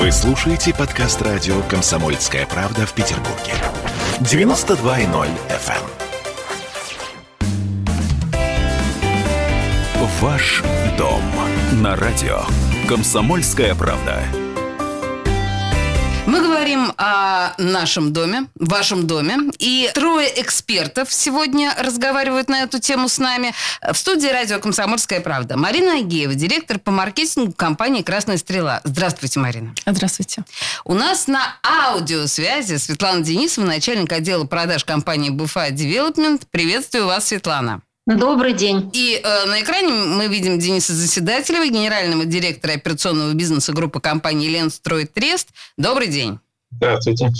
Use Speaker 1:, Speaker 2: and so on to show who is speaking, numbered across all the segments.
Speaker 1: Вы слушаете подкаст радио «Комсомольская правда» в Петербурге. 92.0 FM. эм. Ваш дом на радио «Комсомольская правда».
Speaker 2: О нашем доме, вашем доме. И трое экспертов сегодня разговаривают на эту тему с нами. В студии радио «Комсомольская правда». Марина Агеева, директор по маркетингу компании «Красная стрела». Здравствуйте, Марина.
Speaker 3: Здравствуйте.
Speaker 2: У нас на аудиосвязи Светлана Денисова, начальник отдела продаж компании «БФА Девелопмент». Приветствую вас, Светлана.
Speaker 4: Добрый день.
Speaker 2: И э, на экране мы видим Дениса Заседателева, генерального директора операционного бизнеса группы компании «Ленстрой Трест». Добрый день.
Speaker 5: Здравствуйте.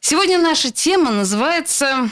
Speaker 2: Сегодня наша тема называется...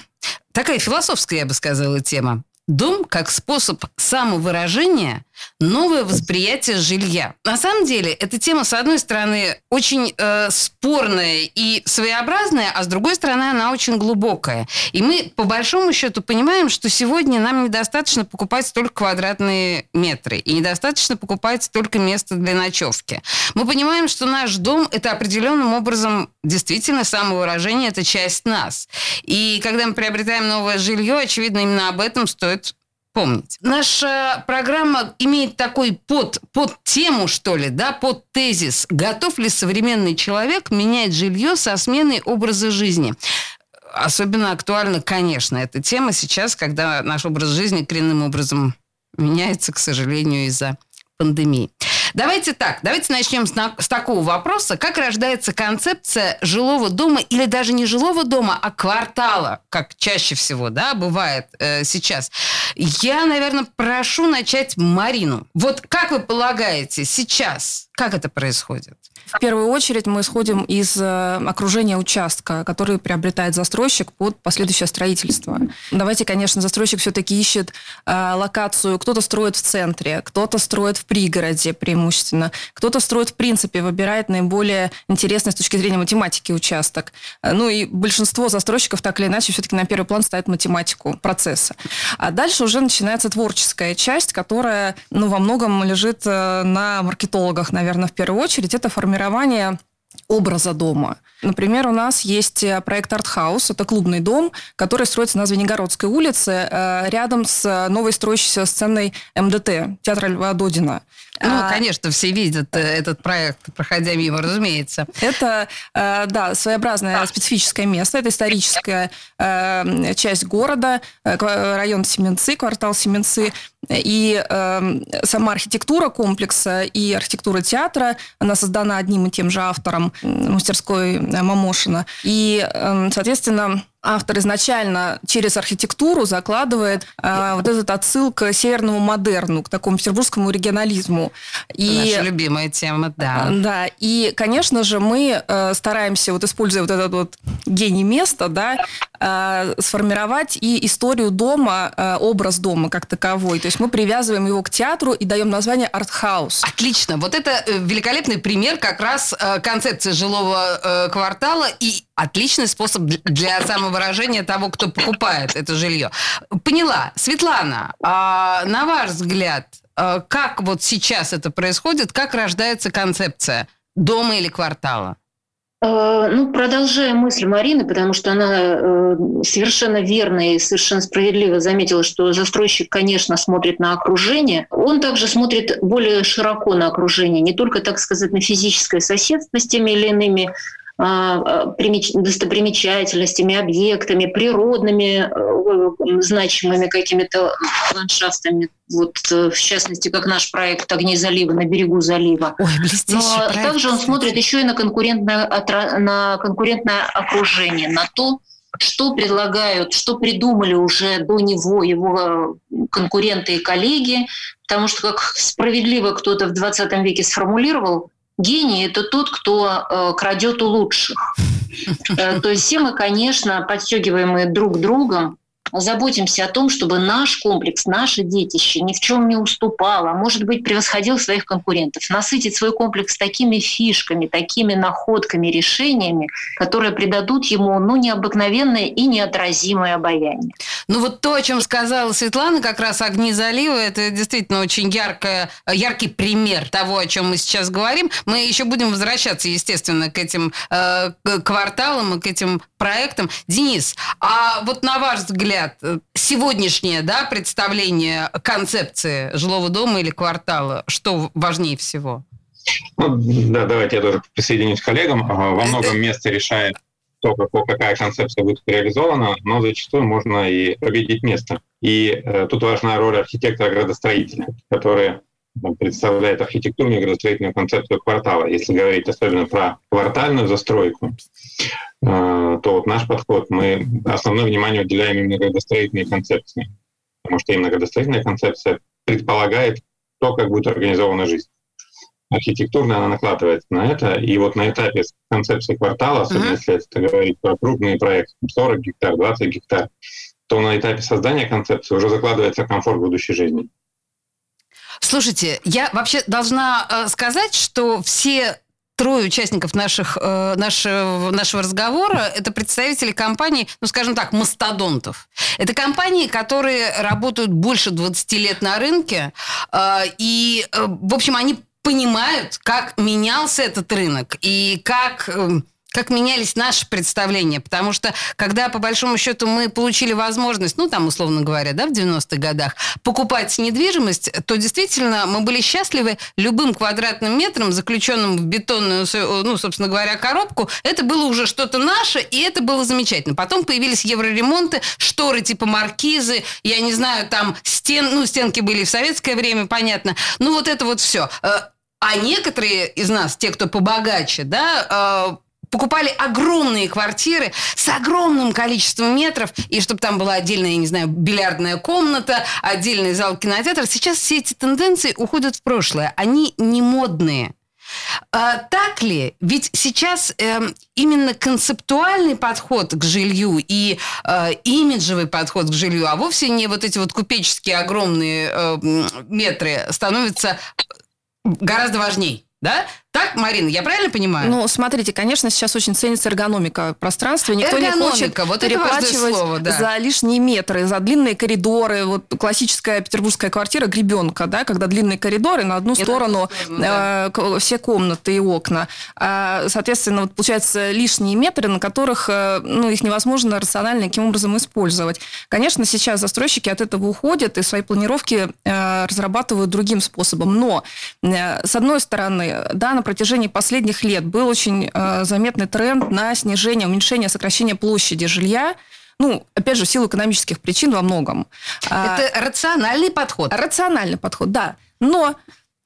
Speaker 2: Такая философская, я бы сказала, тема. Дом как способ самовыражения, новое восприятие жилья. На самом деле, эта тема, с одной стороны, очень э, спорная и своеобразная, а с другой стороны, она очень глубокая. И мы, по большому счету, понимаем, что сегодня нам недостаточно покупать столько квадратные метры, и недостаточно покупать столько места для ночевки. Мы понимаем, что наш дом – это определенным образом действительно самовыражение, это часть нас. И когда мы приобретаем новое жилье, очевидно, именно об этом стоит помнить. Наша программа имеет такой под, под тему, что ли, да, под тезис. Готов ли современный человек менять жилье со сменой образа жизни? Особенно актуальна, конечно, эта тема сейчас, когда наш образ жизни коренным образом меняется, к сожалению, из-за пандемии. Давайте так, давайте начнем с, на, с такого вопроса. Как рождается концепция жилого дома или даже не жилого дома, а квартала, как чаще всего, да, бывает э, сейчас? Я, наверное, прошу начать Марину. Вот как вы полагаете, сейчас, как это происходит?
Speaker 3: В первую очередь мы исходим из э, окружения участка, который приобретает застройщик под последующее строительство. Давайте, конечно, застройщик все-таки ищет э, локацию. Кто-то строит в центре, кто-то строит в пригороде преимущественно, кто-то строит в принципе, выбирает наиболее интересный с точки зрения математики участок. Ну и большинство застройщиков так или иначе все-таки на первый план ставят математику процесса. А дальше уже начинается творческая часть, которая ну, во многом лежит э, на маркетологах, наверное, в первую очередь. Это формирование образа дома. Например, у нас есть э, проект «Артхаус». Это клубный дом, который строится на Звенигородской улице э, рядом с новой строящейся сценой МДТ, театра Льва Додина.
Speaker 2: Ну, а, конечно, все видят э, этот проект, проходя мимо, разумеется.
Speaker 3: Это, да, своеобразное специфическое место. Это историческая часть города, район Семенцы, квартал Семенцы. И сама архитектура комплекса и архитектура театра, она создана одним и тем же автором мастерской Мамошина. И, эм, соответственно, автор изначально через архитектуру закладывает э, вот этот отсыл к северному модерну, к такому петербургскому регионализму.
Speaker 2: И, Наша любимая тема, да.
Speaker 3: Э, да, и, конечно же, мы э, стараемся, вот используя вот этот вот гений места, да, э, сформировать и историю дома, э, образ дома как таковой. То есть мы привязываем его к театру и даем название артхаус.
Speaker 2: Отлично. Вот это э, великолепный пример как раз концепции жилого квартала и отличный способ для самовыражения того, кто покупает это жилье. Поняла. Светлана, а на ваш взгляд, как вот сейчас это происходит, как рождается концепция дома или квартала?
Speaker 4: Э, ну, продолжая мысль Марины, потому что она э, совершенно верно и совершенно справедливо заметила, что застройщик, конечно, смотрит на окружение. Он также смотрит более широко на окружение, не только, так сказать, на физическое соседство с теми или иными достопримечательностями, объектами, природными э, значимыми какими-то ландшафтами. Вот, э, в частности, как наш проект «Огни залива» на берегу залива.
Speaker 2: Ой,
Speaker 4: Но проект, также он смотрит еще и на конкурентное, на конкурентное окружение, на то, что предлагают, что придумали уже до него его конкуренты и коллеги, потому что, как справедливо кто-то в 20 веке сформулировал, Гений – это тот, кто э, крадет у лучших. Э, то есть все мы, конечно, подстегиваемые друг другом, заботимся о том, чтобы наш комплекс, наше детище ни в чем не уступало, а может быть, превосходил своих конкурентов. Насытить свой комплекс такими фишками, такими находками, решениями, которые придадут ему ну, необыкновенное и неотразимое обаяние.
Speaker 2: Ну вот то, о чем сказала Светлана, как раз «Огни залива», это действительно очень яркое, яркий пример того, о чем мы сейчас говорим. Мы еще будем возвращаться, естественно, к этим э, кварталам и к этим проектам. Денис, а вот на ваш взгляд, сегодняшнее да, представление концепции жилого дома или квартала, что важнее всего?
Speaker 5: Ну, да, давайте я тоже присоединюсь к коллегам. Во многом месте решает то, какая концепция будет реализована, но зачастую можно и победить место. И э, тут важна роль архитектора-градостроителя, который представляет архитектурную и градостроительную концепцию квартала. Если говорить особенно про квартальную застройку, э, то вот наш подход, мы основное внимание уделяем именно градостроительной концепции, потому что именно градостроительная концепция предполагает то, как будет организована жизнь архитектурно она накладывается на это. И вот на этапе концепции квартала, особенно uh-huh. если это говорить про крупные проекты, 40 гектар, 20 гектар, то на этапе создания концепции уже закладывается комфорт будущей жизни.
Speaker 2: Слушайте, я вообще должна э, сказать, что все трое участников наших, э, нашего, нашего разговора – это представители компаний, ну, скажем так, мастодонтов. Это компании, которые работают больше 20 лет на рынке, э, и, э, в общем, они понимают, как менялся этот рынок и как эм, как менялись наши представления. Потому что, когда, по большому счету, мы получили возможность, ну, там, условно говоря, да, в 90-х годах, покупать недвижимость, то действительно мы были счастливы любым квадратным метром, заключенным в бетонную, ну, собственно говоря, коробку. Это было уже что-то наше, и это было замечательно. Потом появились евроремонты, шторы типа маркизы, я не знаю, там стен, ну, стенки были в советское время, понятно. Ну, вот это вот все. Э, а некоторые из нас, те, кто побогаче, да, э, покупали огромные квартиры с огромным количеством метров, и чтобы там была отдельная, я не знаю, бильярдная комната, отдельный зал кинотеатра. Сейчас все эти тенденции уходят в прошлое. Они не модные. А, так ли? Ведь сейчас э, именно концептуальный подход к жилью и э, имиджевый подход к жилью, а вовсе не вот эти вот купеческие огромные э, метры становятся гораздо важнее. Да? Так, Марина, я правильно понимаю?
Speaker 3: Ну, смотрите, конечно, сейчас очень ценится эргономика пространства. Никто
Speaker 2: эргономика,
Speaker 3: не хочет
Speaker 2: вот
Speaker 3: переплачивать
Speaker 2: слово, да.
Speaker 3: за лишние метры, за длинные коридоры. Вот классическая петербургская квартира гребенка, да, когда длинные коридоры, на одну и сторону, да. э, все комнаты и окна. А, соответственно, вот получается лишние метры, на которых э, ну, их невозможно рационально каким образом использовать. Конечно, сейчас застройщики от этого уходят и свои планировки э, разрабатывают другим способом. Но, э, с одной стороны, да, протяжении последних лет был очень э, заметный тренд на снижение, уменьшение, сокращение площади жилья. Ну, опять же, в силу экономических причин во многом.
Speaker 2: А, Это рациональный подход.
Speaker 3: Рациональный подход, да. Но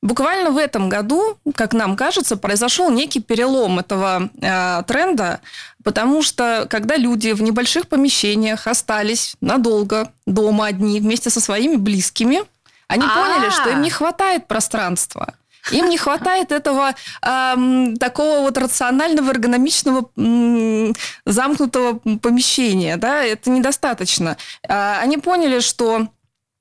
Speaker 3: Буквально в этом году, как нам кажется, произошел некий перелом этого э, тренда, потому что когда люди в небольших помещениях остались надолго дома одни вместе со своими близкими, они А-а-а. поняли, что им не хватает пространства. Им не хватает этого эм, такого вот рационального, эргономичного, эм, замкнутого помещения. Да? Это недостаточно. Э, они поняли, что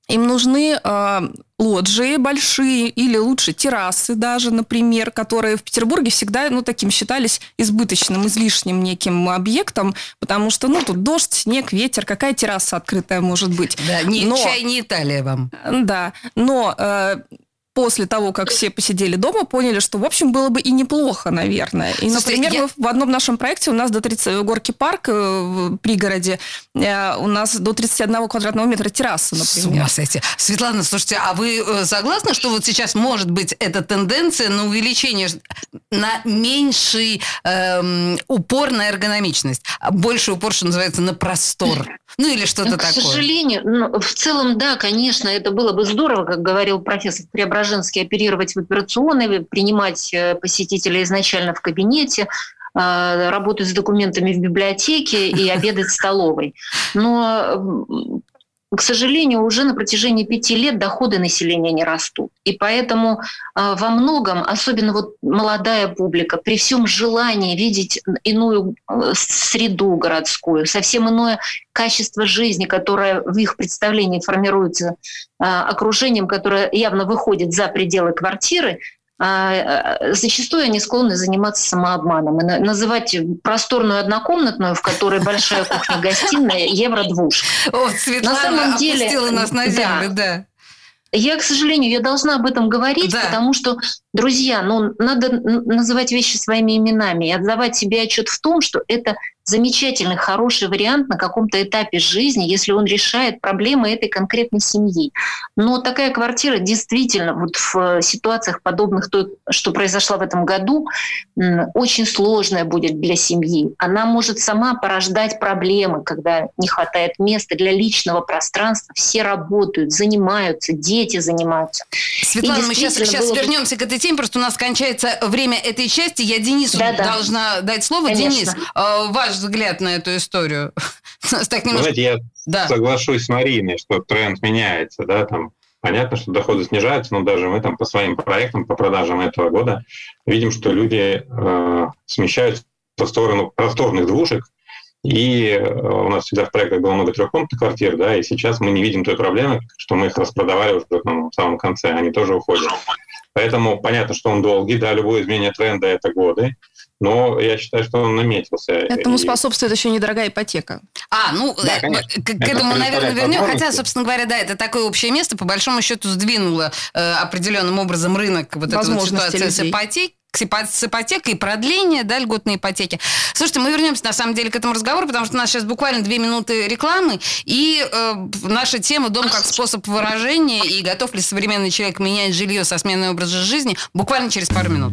Speaker 3: им нужны э, лоджии большие или лучше террасы даже, например, которые в Петербурге всегда ну, таким считались избыточным, излишним неким объектом, потому что ну, тут дождь, снег, ветер, какая терраса открытая может быть.
Speaker 2: Да, не но, чай, не Италия вам.
Speaker 3: Да, но э, после того, как все посидели дома, поняли, что, в общем, было бы и неплохо, наверное. И, Слушайте, например, я... в одном нашем проекте у нас до 30... Горки парк э, в пригороде, э, у нас до 31 квадратного метра терраса, например. С ума
Speaker 2: сойти. Светлана, слушайте, а вы э, согласны, что вот сейчас может быть эта тенденция на увеличение, на меньший эм, упор на эргономичность, а больше упор, что называется, на простор? Ну или что-то такое.
Speaker 4: К сожалению, ну, в целом, да, конечно, это было бы здорово, как говорил профессор Преображенский, оперировать в операционной, принимать э, посетителя изначально в кабинете, э, работать с документами в библиотеке и обедать в столовой. Но к сожалению, уже на протяжении пяти лет доходы населения не растут. И поэтому э, во многом, особенно вот молодая публика, при всем желании видеть иную э, среду городскую, совсем иное качество жизни, которое в их представлении формируется э, окружением, которое явно выходит за пределы квартиры, а, зачастую они склонны заниматься самообманом и называть просторную однокомнатную, в которой большая кухня-гостиная, евро-двушка.
Speaker 2: На самом деле, опустила нас на землю, да. да.
Speaker 4: Я, к сожалению, я должна об этом говорить, да. потому что, друзья, ну, надо называть вещи своими именами и отдавать себе отчет в том, что это замечательный, хороший вариант на каком-то этапе жизни, если он решает проблемы этой конкретной семьи. Но такая квартира действительно вот в ситуациях подобных той, что произошло в этом году, очень сложная будет для семьи. Она может сама порождать проблемы, когда не хватает места для личного пространства. Все работают, занимаются, дети занимаются.
Speaker 2: Светлана, мы сейчас, сейчас вернемся к этой теме, просто у нас кончается время этой части. Я Денису да, да. должна дать слово. Конечно. Денис, э, ваш взгляд на эту историю?
Speaker 5: так немножко... Знаете, я да. соглашусь с Мариной, что тренд меняется, да, там Понятно, что доходы снижаются, но даже мы там по своим проектам, по продажам этого года видим, что люди э, смещаются в сторону просторных двушек, и э, у нас всегда в проектах было много трехкомнатных квартир, да, и сейчас мы не видим той проблемы, что мы их распродавали уже там, в самом конце, они тоже уходят. Поэтому понятно, что он долгий, да, любое изменение тренда – это годы, но я считаю, что он наметился.
Speaker 3: Этому и... способствует еще недорогая ипотека.
Speaker 2: А, ну, да, э, конечно. к, к этому, наверное, вернем. Хотя, собственно говоря, да, это такое общее место, по большому счету, сдвинуло э, определенным образом рынок вот этой вот ситуации с ипотекой с ипотекой, продление да, льготной ипотеки. Слушайте, мы вернемся на самом деле к этому разговору, потому что у нас сейчас буквально две минуты рекламы, и э, наша тема «Дом как способ выражения» и готов ли современный человек менять жилье со сменой образа жизни буквально через пару минут.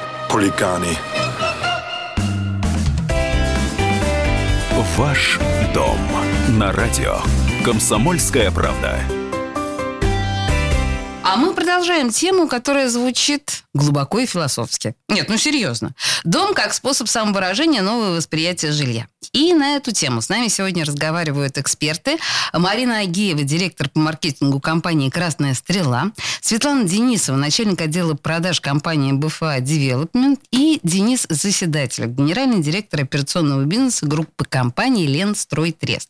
Speaker 6: хулиганы.
Speaker 1: Ваш дом на радио. Комсомольская правда.
Speaker 2: А мы продолжаем тему, которая звучит глубоко и философски. Нет, ну серьезно. Дом как способ самовыражения, новое восприятие жилья. И на эту тему с нами сегодня разговаривают эксперты. Марина Агеева, директор по маркетингу компании «Красная стрела», Светлана Денисова, начальник отдела продаж компании БФА Development и Денис Заседатель, генеральный директор операционного бизнеса группы компании «Ленстрой-Трест».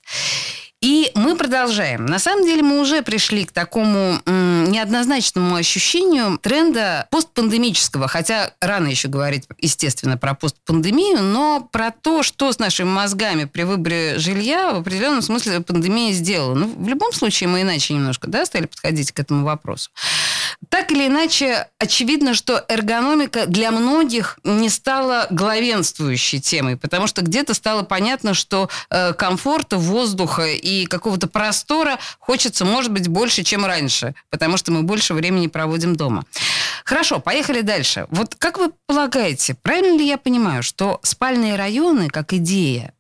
Speaker 2: И мы продолжаем. На самом деле мы уже пришли к такому м, неоднозначному ощущению тренда постпандемического, хотя рано еще говорить, естественно, про постпандемию, но про то, что с нашими мозгами при выборе жилья в определенном смысле пандемия сделала. Ну, в любом случае мы иначе немножко да, стали подходить к этому вопросу. Так или иначе, очевидно, что эргономика для многих не стала главенствующей темой, потому что где-то стало понятно, что э, комфорта, воздуха и какого-то простора хочется, может быть, больше, чем раньше, потому что мы больше времени проводим дома. Хорошо, поехали дальше. Вот как вы полагаете, правильно ли я понимаю, что спальные районы, как идея,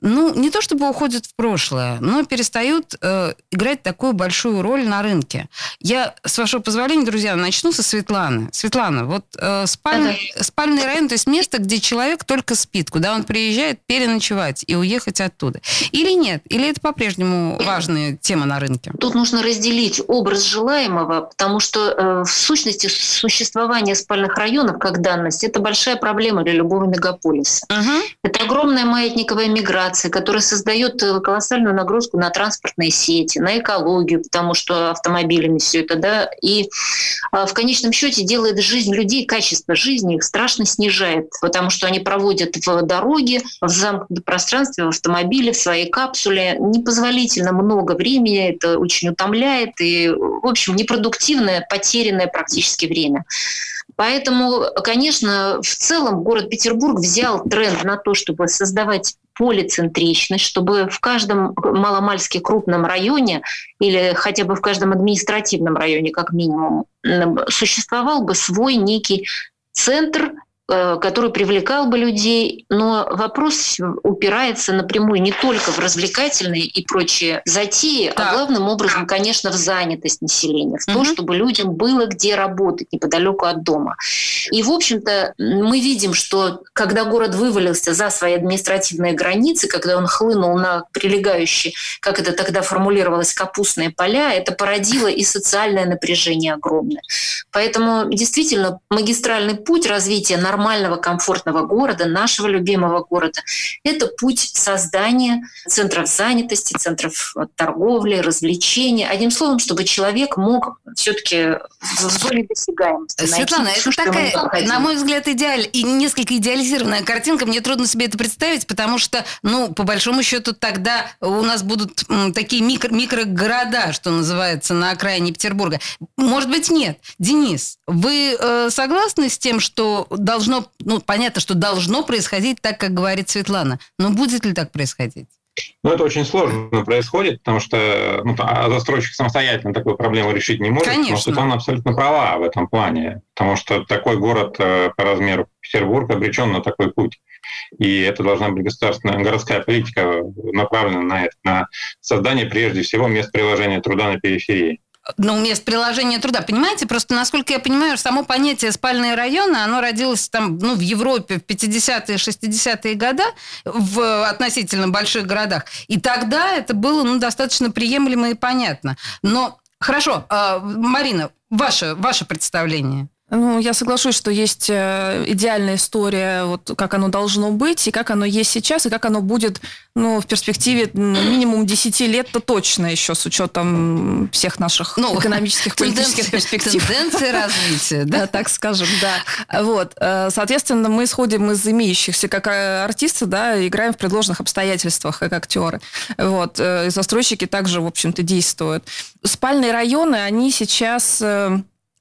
Speaker 2: ну, не то чтобы уходят в прошлое, но перестают э, играть такую большую роль на рынке. Я, с вашего позволения, друзья, начну со Светланы. Светлана, вот э, спальный, ага. спальный район, то есть место, где человек только спит, куда он приезжает переночевать и уехать оттуда. Или нет? Или это по-прежнему важная тема на рынке?
Speaker 4: Тут нужно разделить образ желаемого, потому что э, в сущности существование спальных районов как данность – это большая проблема для любого мегаполиса. Ага. Это огромная маятниковая миграция концентрации, которая создает э, колоссальную нагрузку на транспортные сети, на экологию, потому что автомобилями все это, да, и а, в конечном счете делает жизнь людей, качество жизни их страшно снижает, потому что они проводят в дороге, в замкнутом пространстве, в автомобиле, в своей капсуле непозволительно много времени, это очень утомляет и, в общем, непродуктивное, потерянное практически время. Поэтому, конечно, в целом город Петербург взял тренд на то, чтобы создавать полицентричность, чтобы в каждом маломальски крупном районе или хотя бы в каждом административном районе, как минимум, существовал бы свой некий центр который привлекал бы людей, но вопрос упирается напрямую не только в развлекательные и прочие затеи, да. а главным образом, конечно, в занятость населения, в угу. то, чтобы людям было где работать неподалеку от дома. И, в общем-то, мы видим, что когда город вывалился за свои административные границы, когда он хлынул на прилегающие, как это тогда формулировалось, капустные поля, это породило и социальное напряжение огромное. Поэтому действительно магистральный путь развития нормального, комфортного города, нашего любимого города. Это путь создания центров занятости, центров торговли, развлечения. Одним словом, чтобы человек мог все-таки в зоне досягаемости
Speaker 2: Светлана, найти это все, такая, на мой взгляд, идеаль и несколько идеализированная картинка. Мне трудно себе это представить, потому что, ну, по большому счету, тогда у нас будут такие микро микрогорода, что называется, на окраине Петербурга. Может быть, нет. Денис, вы э, согласны с тем, что должны должно, ну, понятно, что должно происходить так, как говорит Светлана. Но будет ли так происходить?
Speaker 5: Ну, это очень сложно происходит, потому что ну, а застройщик самостоятельно такую проблему решить не может. Конечно. Но Светлана абсолютно права в этом плане, потому что такой город э, по размеру Петербург обречен на такой путь. И это должна быть государственная городская политика, направленная на это, на создание прежде всего мест приложения труда на периферии
Speaker 2: ну, мест приложения труда. Понимаете, просто, насколько я понимаю, само понятие спальные районы, оно родилось там, ну, в Европе в 50-е, 60-е годы, в относительно больших городах. И тогда это было, ну, достаточно приемлемо и понятно. Но, хорошо, а, Марина, ваше, ваше представление.
Speaker 3: Ну, я соглашусь, что есть э, идеальная история, вот как оно должно быть, и как оно есть сейчас, и как оно будет ну, в перспективе минимум 10 лет-то точно еще, с учетом всех наших ну, экономических, политических перспектив.
Speaker 2: Тенденции развития, да?
Speaker 3: Так скажем, да. Вот. Э, соответственно, мы исходим из имеющихся, как э, артисты, да, играем в предложенных обстоятельствах, как актеры. Вот. И застройщики также, в общем-то, действуют. Спальные районы, они сейчас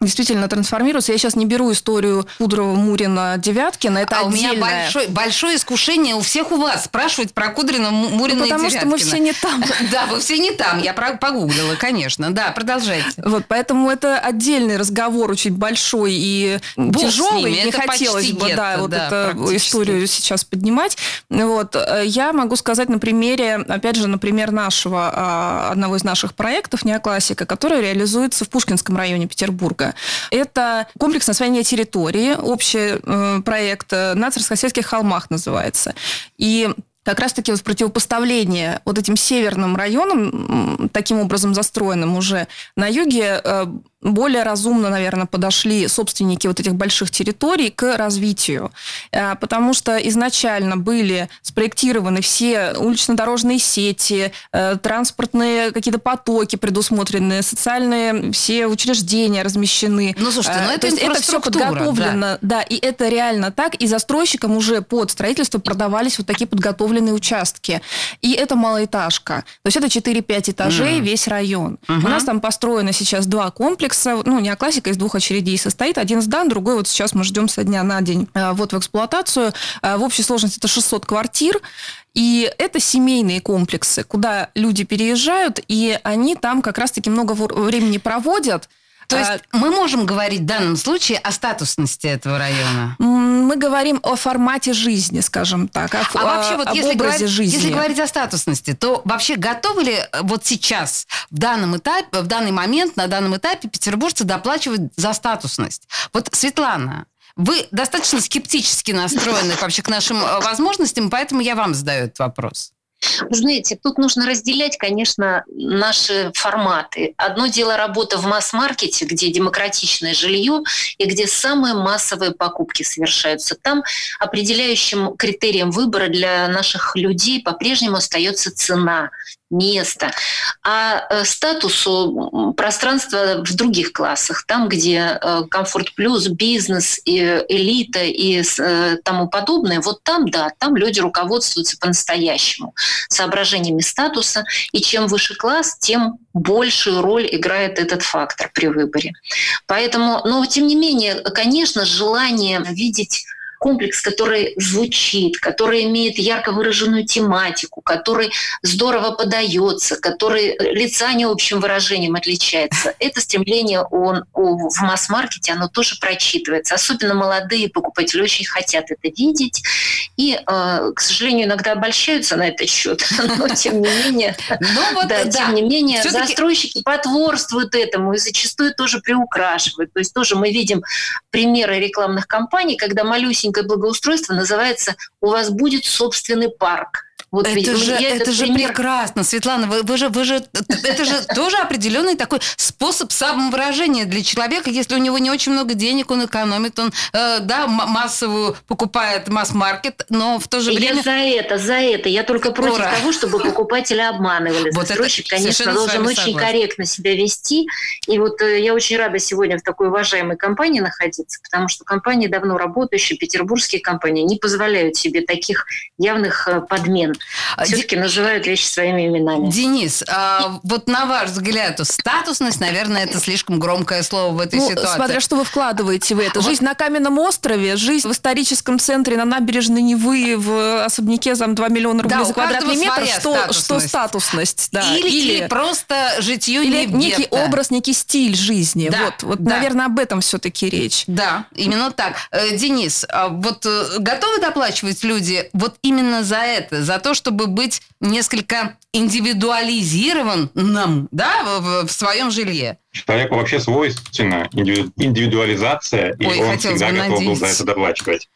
Speaker 3: действительно трансформируются. Я сейчас не беру историю Кудрова, Мурина, Девяткина. Это а
Speaker 2: отдельное. у меня большое, большое искушение у всех у вас спрашивать про Кудрина, Мурина ну,
Speaker 3: потому
Speaker 2: и Девяткина.
Speaker 3: что мы все не там.
Speaker 2: Да, вы все не там. Я погуглила, конечно. Да, продолжайте.
Speaker 3: Вот, поэтому это отдельный разговор очень большой и Бог тяжелый. Не хотелось бы, да, вот эту историю сейчас поднимать. Вот. Я могу сказать на примере, опять же, например, нашего, а, одного из наших проектов «Неоклассика», который реализуется в Пушкинском районе Петербурга. Это комплекс освоения территории, общий э, проект на Царскосельских холмах называется. И как раз-таки вот противопоставление вот этим северным районам, таким образом застроенным уже на юге, э, более разумно, наверное, подошли собственники вот этих больших территорий к развитию. Э, потому что изначально были спроектированы все улично-дорожные сети, э, транспортные какие-то потоки предусмотрены, социальные все учреждения размещены.
Speaker 2: Ну, слушайте, ну это,
Speaker 3: есть это все подготовлено. Да. да, и это реально так. И застройщикам уже под строительство продавались вот такие подготовленные участки. И это малоэтажка. То есть это 4-5 этажей mm. весь район. Uh-huh. У нас там построено сейчас два комплекса ну, не классика из двух очередей состоит. Один сдан, другой вот сейчас мы ждем со дня на день э, вот в эксплуатацию. Э, в общей сложности это 600 квартир. И это семейные комплексы, куда люди переезжают, и они там как раз-таки много времени проводят.
Speaker 2: То есть а, мы можем говорить в данном случае о статусности этого района?
Speaker 3: Мы говорим о формате жизни, скажем так, о, а вообще вот об если образе говорить, жизни.
Speaker 2: Если говорить о статусности, то вообще готовы ли э, вот сейчас, в данном этапе, в данный момент, на данном этапе петербуржцы доплачивать за статусность? Вот, Светлана, вы достаточно скептически настроены вообще к нашим э, возможностям, поэтому я вам задаю этот вопрос.
Speaker 4: Вы знаете, тут нужно разделять, конечно, наши форматы. Одно дело работа в масс-маркете, где демократичное жилье и где самые массовые покупки совершаются. Там определяющим критерием выбора для наших людей по-прежнему остается цена место, а э, статусу пространства в других классах, там, где э, комфорт плюс, бизнес, и элита и э, тому подобное, вот там, да, там люди руководствуются по-настоящему соображениями статуса, и чем выше класс, тем большую роль играет этот фактор при выборе. Поэтому, но тем не менее, конечно, желание видеть комплекс, который звучит, который имеет ярко выраженную тематику, который здорово подается, который лица не общим выражением отличается. Это стремление он, в масс-маркете, оно тоже прочитывается. Особенно молодые покупатели очень хотят это видеть. И, э, к сожалению, иногда обольщаются на этот счет. Но, тем не менее, да, тем не менее застройщики потворствуют этому и зачастую тоже приукрашивают. То есть тоже мы видим примеры рекламных кампаний, когда малюсенький маленькое благоустройство называется «У вас будет собственный парк».
Speaker 2: Вот это ведь, же, это же пример... прекрасно, Светлана. Вы, вы же, вы же, это же тоже определенный такой способ самовыражения для человека. Если у него не очень много денег, он экономит, он э, да массовую покупает масс-маркет, но в то же время.
Speaker 4: Я за это, за это. Я только против Ура. того, чтобы покупатели обманывали. Вот Застройщик, это конечно, должен очень согласна. корректно себя вести. И вот э, я очень рада сегодня в такой уважаемой компании находиться, потому что компании давно работающие, петербургские компании, не позволяют себе таких явных э, подмен. А, Все-таки называют вещи своими именами.
Speaker 2: Денис, а, вот на ваш взгляд, статусность, наверное, это слишком громкое слово в этой ну, ситуации.
Speaker 3: Смотря что вы вкладываете в это. Жизнь на каменном острове, жизнь в историческом центре на набережной Невы в особняке за 2 миллиона рублей да, за квадратный метр. Что статусность? Что статусность да.
Speaker 2: или, или, или просто житье Или
Speaker 3: некий образ, некий стиль жизни. Да, вот, вот да. наверное, об этом все-таки речь.
Speaker 2: Да, именно так. Э, Денис, а вот э, готовы доплачивать люди вот именно за это, за то, чтобы быть несколько индивидуализированным да, в, в своем жилье.
Speaker 5: Человеку вообще свойственна индивидуализация, и Ой, он всегда готов был за это доплачивать.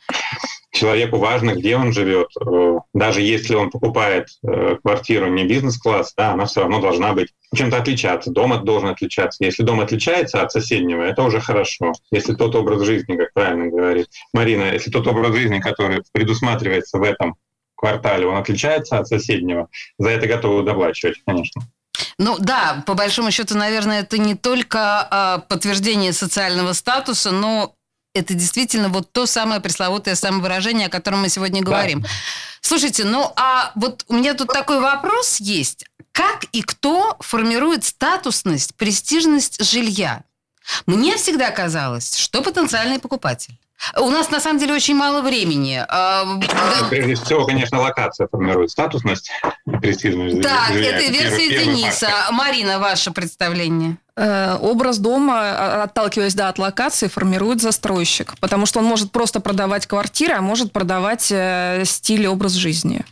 Speaker 5: Человеку важно, где он живет. Э, даже если он покупает э, квартиру не бизнес-класс, да, она все равно должна быть чем-то отличаться. Дом должен отличаться. Если дом отличается от соседнего, это уже хорошо. Если тот образ жизни, как правильно говорит Марина, если тот образ жизни, который предусматривается в этом квартале, он отличается от соседнего, за это готовы доплачивать, конечно.
Speaker 2: Ну да, по большому счету, наверное, это не только а, подтверждение социального статуса, но это действительно вот то самое пресловутое самовыражение, о котором мы сегодня говорим. Да. Слушайте, ну а вот у меня тут такой вопрос есть. Как и кто формирует статусность, престижность жилья? Мне всегда казалось, что потенциальный покупатель у нас на самом деле очень мало времени. А,
Speaker 5: Прежде всего, конечно, локация формирует статусность престижность.
Speaker 2: Так, это версия Дениса. Фактор. Марина, ваше представление?
Speaker 3: Э, образ дома, а, отталкиваясь да, от локации, формирует застройщик. Потому что он может просто продавать квартиры, а может продавать э, стиль и образ жизни.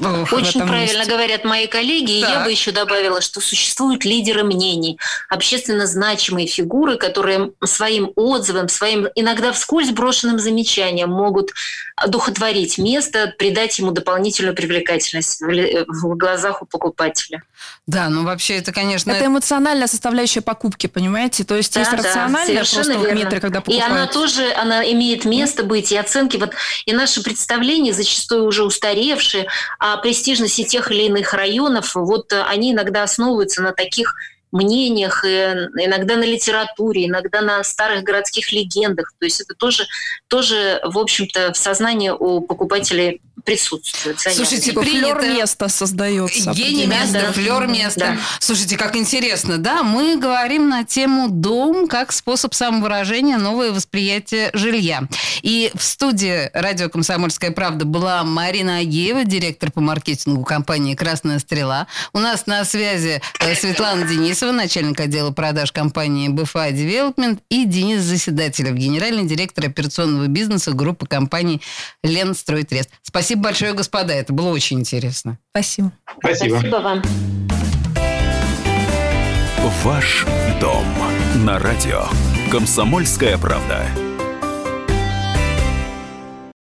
Speaker 4: Очень правильно месте. говорят мои коллеги. Так. И я бы еще добавила, что существуют лидеры мнений, общественно значимые фигуры, которые своим отзывом, своим иногда вскользь брошенным замечанием могут духотворить место, придать ему дополнительную привлекательность в глазах у покупателя.
Speaker 2: Да, ну вообще это, конечно...
Speaker 3: Это эмоциональная составляющая покупки, понимаете? То есть да, есть рациональная да, просто вот метры, когда покупают.
Speaker 4: И она тоже, она имеет место быть, и оценки. Вот, и наши представления, зачастую уже устаревшие, о престижности тех или иных районов, вот они иногда основываются на таких мнениях, иногда на литературе, иногда на старых городских легендах. То есть это тоже, тоже в общем-то, в сознании у покупателей присутствует.
Speaker 3: Занятно. Слушайте, типа флер места создается.
Speaker 2: Гений места, да. флер места. Да. Слушайте, как интересно, да? Мы говорим на тему дом как способ самовыражения, новое восприятие жилья. И в студии радио «Комсомольская правда» была Марина Агеева, директор по маркетингу компании «Красная стрела». У нас на связи э, Светлана Денисова, начальник отдела продаж компании BFA Development и Денис Заседателев, генеральный директор операционного бизнеса группы компаний «Ленстройтрест». Спасибо Спасибо большое, господа. Это было очень интересно.
Speaker 3: Спасибо.
Speaker 5: Спасибо.
Speaker 4: Спасибо вам.
Speaker 1: Ваш дом на радио. Комсомольская правда.